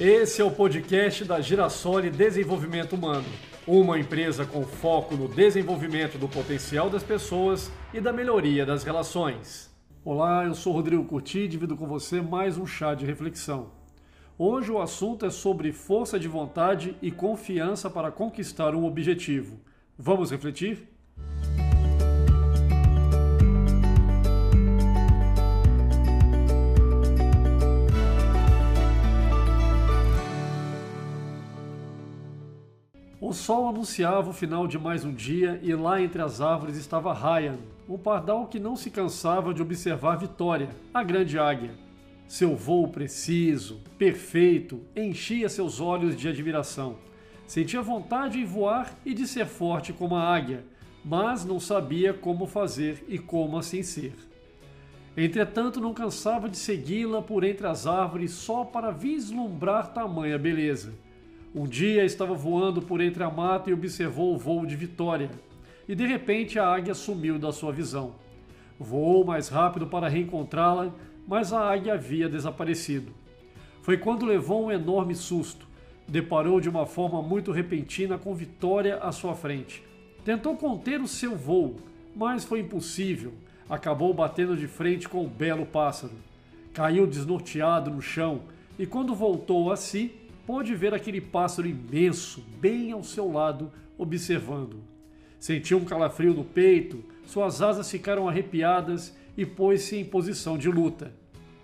Esse é o podcast da Girassole Desenvolvimento Humano, uma empresa com foco no desenvolvimento do potencial das pessoas e da melhoria das relações. Olá, eu sou Rodrigo Curti e divido com você mais um chá de reflexão. Hoje o assunto é sobre força de vontade e confiança para conquistar um objetivo. Vamos refletir? Sol anunciava o final de mais um dia e lá entre as árvores estava Ryan, um pardal que não se cansava de observar Vitória, a grande águia. Seu voo preciso, perfeito, enchia seus olhos de admiração. Sentia vontade em voar e de ser forte como a águia, mas não sabia como fazer e como assim ser. Entretanto, não cansava de segui-la por entre as árvores só para vislumbrar tamanha beleza. Um dia estava voando por entre a mata e observou o voo de Vitória, e de repente a águia sumiu da sua visão. Voou mais rápido para reencontrá-la, mas a águia havia desaparecido. Foi quando levou um enorme susto. Deparou de uma forma muito repentina com Vitória à sua frente. Tentou conter o seu voo, mas foi impossível. Acabou batendo de frente com o belo pássaro. Caiu desnorteado no chão e, quando voltou a si, pôde ver aquele pássaro imenso bem ao seu lado, observando. Sentiu um calafrio no peito, suas asas ficaram arrepiadas e pôs-se em posição de luta.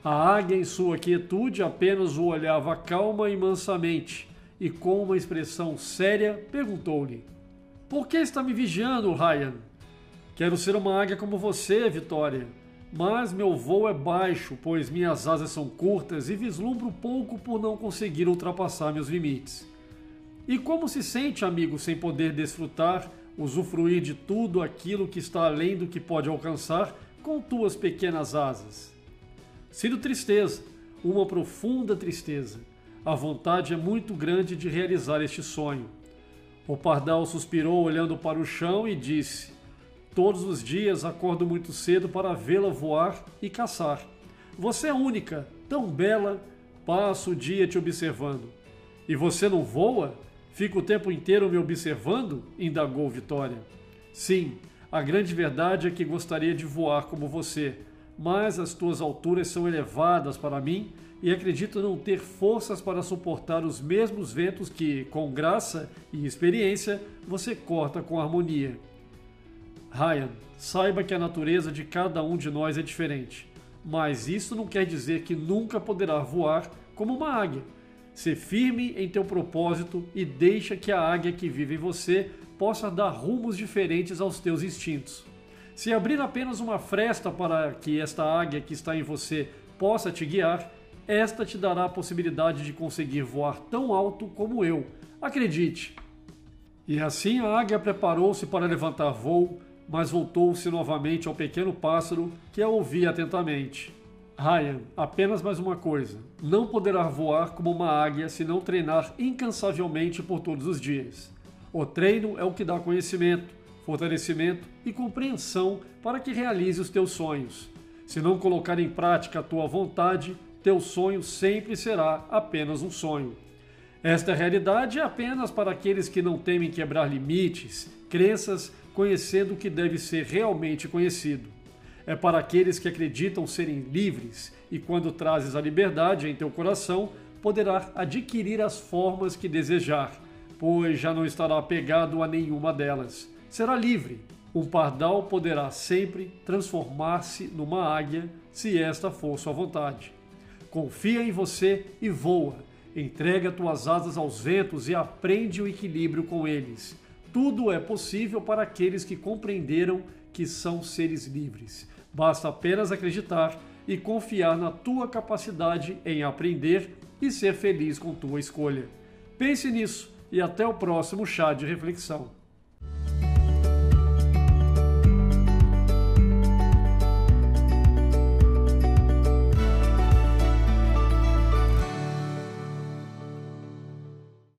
A águia, em sua quietude, apenas o olhava calma e mansamente, e com uma expressão séria perguntou-lhe: Por que está me vigiando, Ryan? Quero ser uma águia como você, Vitória mas meu voo é baixo, pois minhas asas são curtas e vislumbro pouco por não conseguir ultrapassar meus limites. E como se sente, amigo, sem poder desfrutar, usufruir de tudo aquilo que está além do que pode alcançar com tuas pequenas asas? Sinto tristeza, uma profunda tristeza. A vontade é muito grande de realizar este sonho. O pardal suspirou olhando para o chão e disse: Todos os dias acordo muito cedo para vê-la voar e caçar. Você é única, tão bela, passo o dia te observando. E você não voa? Fica o tempo inteiro me observando? indagou Vitória. Sim, a grande verdade é que gostaria de voar como você, mas as tuas alturas são elevadas para mim e acredito não ter forças para suportar os mesmos ventos que, com graça e experiência, você corta com harmonia. Ryan, saiba que a natureza de cada um de nós é diferente, mas isso não quer dizer que nunca poderá voar como uma águia. Ser firme em teu propósito e deixa que a águia que vive em você possa dar rumos diferentes aos teus instintos. Se abrir apenas uma fresta para que esta águia que está em você possa te guiar, esta te dará a possibilidade de conseguir voar tão alto como eu. Acredite! E assim a águia preparou-se para levantar voo, mas voltou-se novamente ao pequeno pássaro que a ouvia atentamente. Ryan, apenas mais uma coisa: não poderá voar como uma águia se não treinar incansavelmente por todos os dias. O treino é o que dá conhecimento, fortalecimento e compreensão para que realize os teus sonhos. Se não colocar em prática a tua vontade, teu sonho sempre será apenas um sonho. Esta realidade é apenas para aqueles que não temem quebrar limites, crenças conhecendo o que deve ser realmente conhecido. É para aqueles que acreditam serem livres e, quando trazes a liberdade em teu coração, poderá adquirir as formas que desejar, pois já não estará apegado a nenhuma delas. Será livre. Um pardal poderá sempre transformar-se numa águia, se esta for sua vontade. Confia em você e voa. Entrega tuas asas aos ventos e aprende o equilíbrio com eles. Tudo é possível para aqueles que compreenderam que são seres livres. Basta apenas acreditar e confiar na tua capacidade em aprender e ser feliz com tua escolha. Pense nisso e até o próximo chá de reflexão.